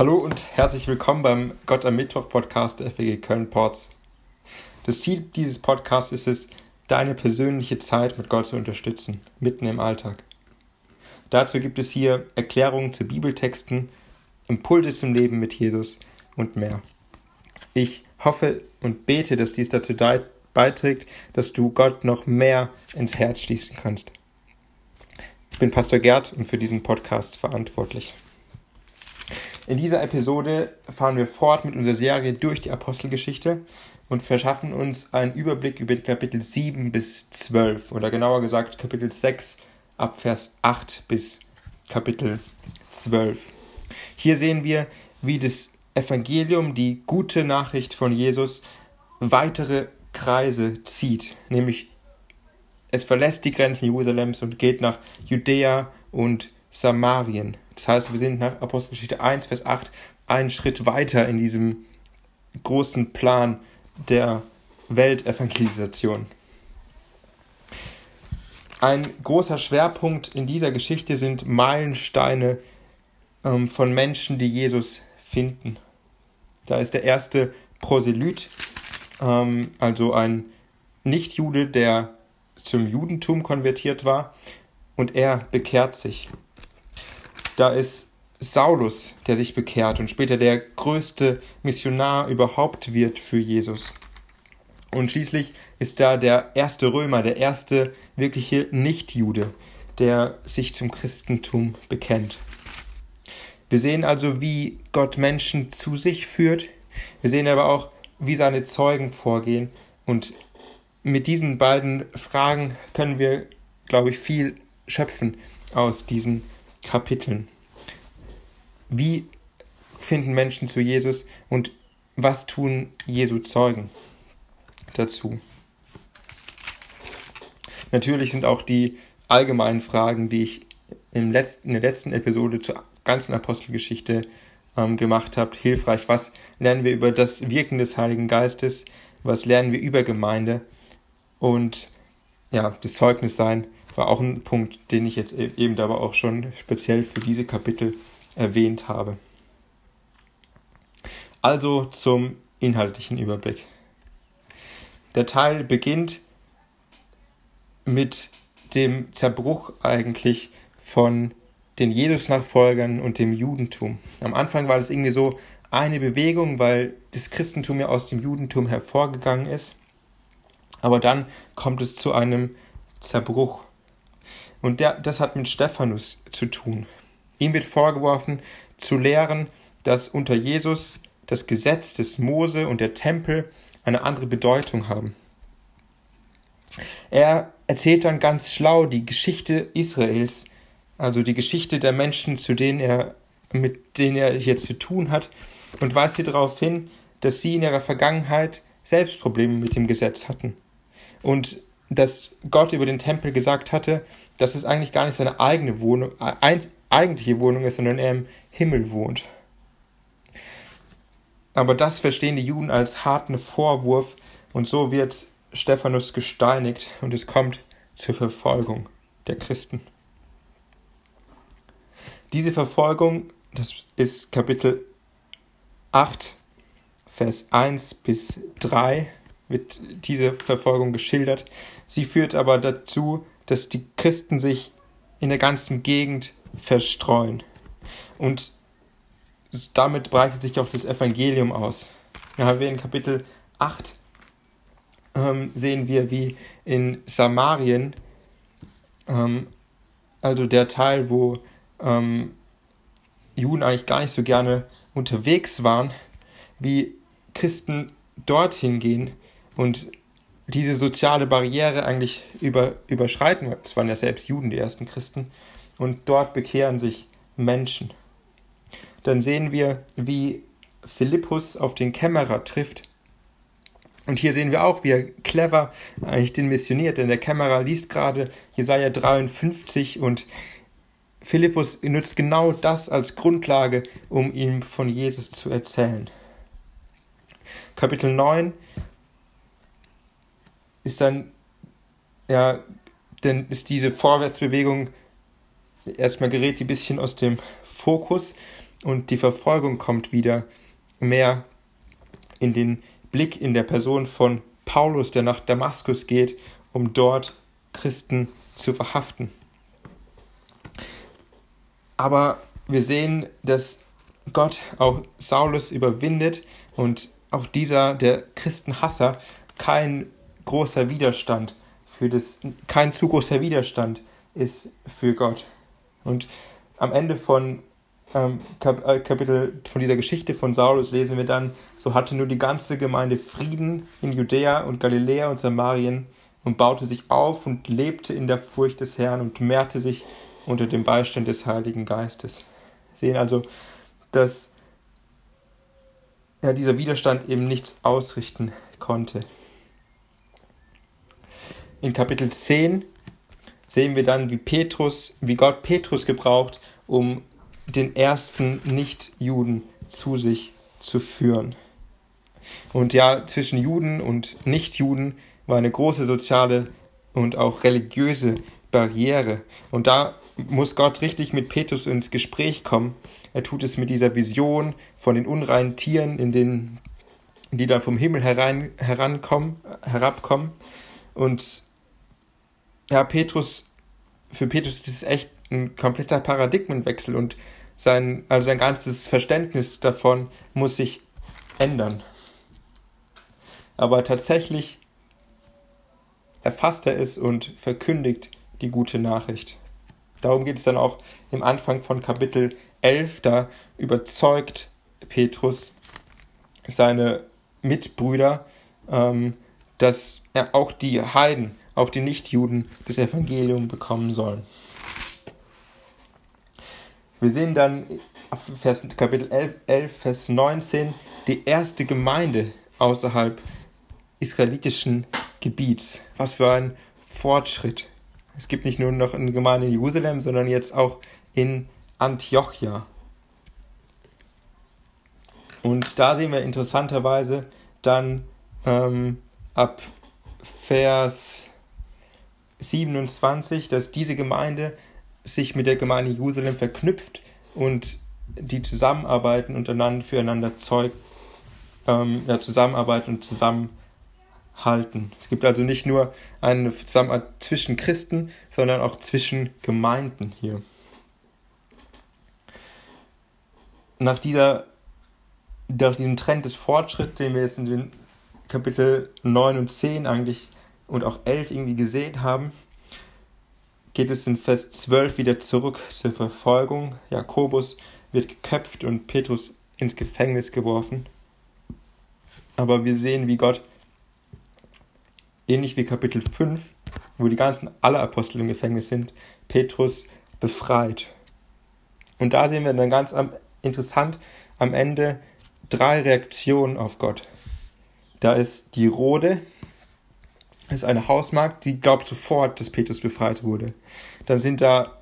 Hallo und herzlich willkommen beim Gott am Mittwoch Podcast der FWG Köln-Ports. Das Ziel dieses Podcasts ist es, deine persönliche Zeit mit Gott zu unterstützen, mitten im Alltag. Dazu gibt es hier Erklärungen zu Bibeltexten, Impulse zum Leben mit Jesus und mehr. Ich hoffe und bete, dass dies dazu beiträgt, dass du Gott noch mehr ins Herz schließen kannst. Ich bin Pastor Gerd und für diesen Podcast verantwortlich. In dieser Episode fahren wir fort mit unserer Serie durch die Apostelgeschichte und verschaffen uns einen Überblick über Kapitel 7 bis 12 oder genauer gesagt Kapitel 6 ab Vers 8 bis Kapitel 12. Hier sehen wir, wie das Evangelium, die gute Nachricht von Jesus, weitere Kreise zieht, nämlich es verlässt die Grenzen Jerusalems und geht nach Judäa und Samarien. Das heißt, wir sind nach Apostelgeschichte 1, Vers 8 einen Schritt weiter in diesem großen Plan der Weltevangelisation. Ein großer Schwerpunkt in dieser Geschichte sind Meilensteine ähm, von Menschen, die Jesus finden. Da ist der erste Proselyt, ähm, also ein Nichtjude, der zum Judentum konvertiert war, und er bekehrt sich. Da ist Saulus, der sich bekehrt und später der größte Missionar überhaupt wird für Jesus. Und schließlich ist da der erste Römer, der erste wirkliche Nichtjude, der sich zum Christentum bekennt. Wir sehen also, wie Gott Menschen zu sich führt. Wir sehen aber auch, wie seine Zeugen vorgehen. Und mit diesen beiden Fragen können wir, glaube ich, viel schöpfen aus diesen Kapiteln. Wie finden Menschen zu Jesus und was tun Jesu Zeugen dazu? Natürlich sind auch die allgemeinen Fragen, die ich im letzten, in der letzten Episode zur ganzen Apostelgeschichte ähm, gemacht habe, hilfreich. Was lernen wir über das Wirken des Heiligen Geistes? Was lernen wir über Gemeinde? Und ja, das Zeugnis sein war auch ein Punkt, den ich jetzt e-, eben aber auch schon speziell für diese Kapitel erwähnt habe. Also zum inhaltlichen Überblick. Der Teil beginnt mit dem Zerbruch eigentlich von den Jesus-Nachfolgern und dem Judentum. Am Anfang war das irgendwie so eine Bewegung, weil das Christentum ja aus dem Judentum hervorgegangen ist. Aber dann kommt es zu einem Zerbruch. Und der, das hat mit Stephanus zu tun. Ihm wird vorgeworfen, zu lehren, dass unter Jesus das Gesetz des Mose und der Tempel eine andere Bedeutung haben. Er erzählt dann ganz schlau die Geschichte Israels, also die Geschichte der Menschen, zu denen er, mit denen er hier zu tun hat, und weist sie darauf hin, dass sie in ihrer Vergangenheit selbst Probleme mit dem Gesetz hatten. Und dass Gott über den Tempel gesagt hatte, dass es eigentlich gar nicht seine eigene Wohnung, eigentliche Wohnung ist, sondern er im Himmel wohnt. Aber das verstehen die Juden als harten Vorwurf und so wird Stephanus gesteinigt und es kommt zur Verfolgung der Christen. Diese Verfolgung, das ist Kapitel 8, Vers 1 bis 3 wird diese Verfolgung geschildert. Sie führt aber dazu, dass die Christen sich in der ganzen Gegend verstreuen. Und damit breitet sich auch das Evangelium aus. Ja, wir in Kapitel 8 ähm, sehen wir, wie in Samarien, ähm, also der Teil, wo ähm, Juden eigentlich gar nicht so gerne unterwegs waren, wie Christen dorthin gehen und diese soziale Barriere eigentlich über, überschreiten. Es waren ja selbst Juden, die ersten Christen. Und dort bekehren sich Menschen. Dann sehen wir, wie Philippus auf den Kämmerer trifft. Und hier sehen wir auch, wie er clever eigentlich den missioniert, denn der Kämmerer liest gerade Jesaja 53 und Philippus nutzt genau das als Grundlage, um ihm von Jesus zu erzählen. Kapitel 9 ist dann, ja, dann ist diese Vorwärtsbewegung erstmal gerät die ein bisschen aus dem Fokus und die Verfolgung kommt wieder mehr in den Blick in der Person von Paulus, der nach Damaskus geht, um dort Christen zu verhaften. Aber wir sehen, dass Gott auch Saulus überwindet und auch dieser, der Christenhasser, kein großer Widerstand für das, kein zu großer Widerstand ist für Gott. Und am Ende von ähm, Kap äh, Kapitel von dieser Geschichte von Saulus lesen wir dann, so hatte nur die ganze Gemeinde Frieden in Judäa und Galiläa und Samarien und baute sich auf und lebte in der Furcht des Herrn und mehrte sich unter dem Beistand des Heiligen Geistes. Sehen also, dass ja, dieser Widerstand eben nichts ausrichten konnte. In Kapitel 10 sehen wir dann, wie Petrus, wie Gott Petrus gebraucht, um den ersten Nichtjuden zu sich zu führen. Und ja, zwischen Juden und Nichtjuden war eine große soziale und auch religiöse Barriere. Und da muss Gott richtig mit Petrus ins Gespräch kommen. Er tut es mit dieser Vision von den unreinen Tieren, in den, die dann vom Himmel herein, herankommen, herabkommen. Und ja, Petrus, für Petrus ist es echt ein kompletter Paradigmenwechsel und sein, also sein ganzes Verständnis davon muss sich ändern. Aber tatsächlich erfasst er es und verkündigt die gute Nachricht. Darum geht es dann auch im Anfang von Kapitel 11. Da überzeugt Petrus seine Mitbrüder, ähm, dass er auch die Heiden, auch die Nichtjuden das Evangelium bekommen sollen. Wir sehen dann ab Vers, Kapitel 11, 11, Vers 19 die erste Gemeinde außerhalb israelitischen Gebiets. Was für ein Fortschritt. Es gibt nicht nur noch eine Gemeinde in Jerusalem, sondern jetzt auch in Antiochia. Und da sehen wir interessanterweise dann ähm, ab Vers 27, dass diese Gemeinde sich mit der Gemeinde Jerusalem verknüpft und die zusammenarbeiten untereinander füreinander Zeug ähm, ja, zusammenarbeiten und zusammenhalten. Es gibt also nicht nur eine Zusammenarbeit zwischen Christen, sondern auch zwischen Gemeinden hier. Nach dieser nach diesem Trend des Fortschritts, den wir jetzt in den Kapitel 9 und 10 eigentlich und auch 11 irgendwie gesehen haben, geht es in Vers 12 wieder zurück zur Verfolgung. Jakobus wird geköpft und Petrus ins Gefängnis geworfen. Aber wir sehen, wie Gott, ähnlich wie Kapitel 5, wo die ganzen alle Apostel im Gefängnis sind, Petrus befreit. Und da sehen wir dann ganz interessant am Ende drei Reaktionen auf Gott. Da ist die Rode, ist eine Hausmarkt, die glaubt sofort, dass Petrus befreit wurde. Dann sind da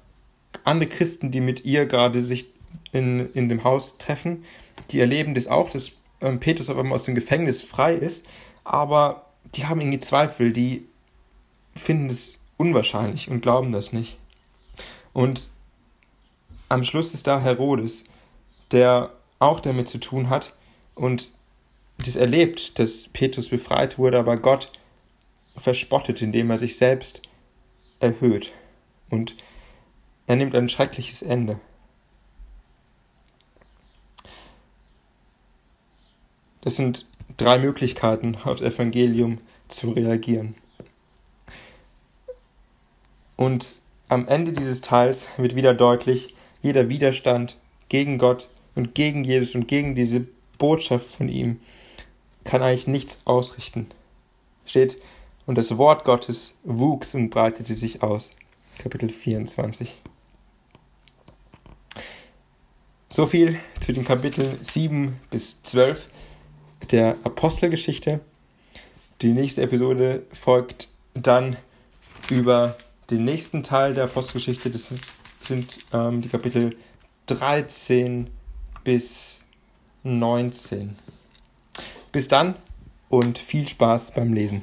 andere Christen, die mit ihr gerade sich in, in dem Haus treffen. Die erleben das auch, dass ähm, Petrus auf einmal aus dem Gefängnis frei ist, aber die haben irgendwie Zweifel, die finden es unwahrscheinlich und glauben das nicht. Und am Schluss ist da Herodes, der auch damit zu tun hat und das erlebt, dass Petrus befreit wurde, aber Gott verspottet, indem er sich selbst erhöht. Und er nimmt ein schreckliches Ende. Das sind drei Möglichkeiten, aufs Evangelium zu reagieren. Und am Ende dieses Teils wird wieder deutlich, jeder Widerstand gegen Gott und gegen Jesus und gegen diese Botschaft von ihm kann eigentlich nichts ausrichten. Steht, und das Wort Gottes wuchs und breitete sich aus. Kapitel 24. So viel zu den Kapiteln 7 bis 12 der Apostelgeschichte. Die nächste Episode folgt dann über den nächsten Teil der Apostelgeschichte. Das sind ähm, die Kapitel 13 bis 19. Bis dann und viel Spaß beim Lesen.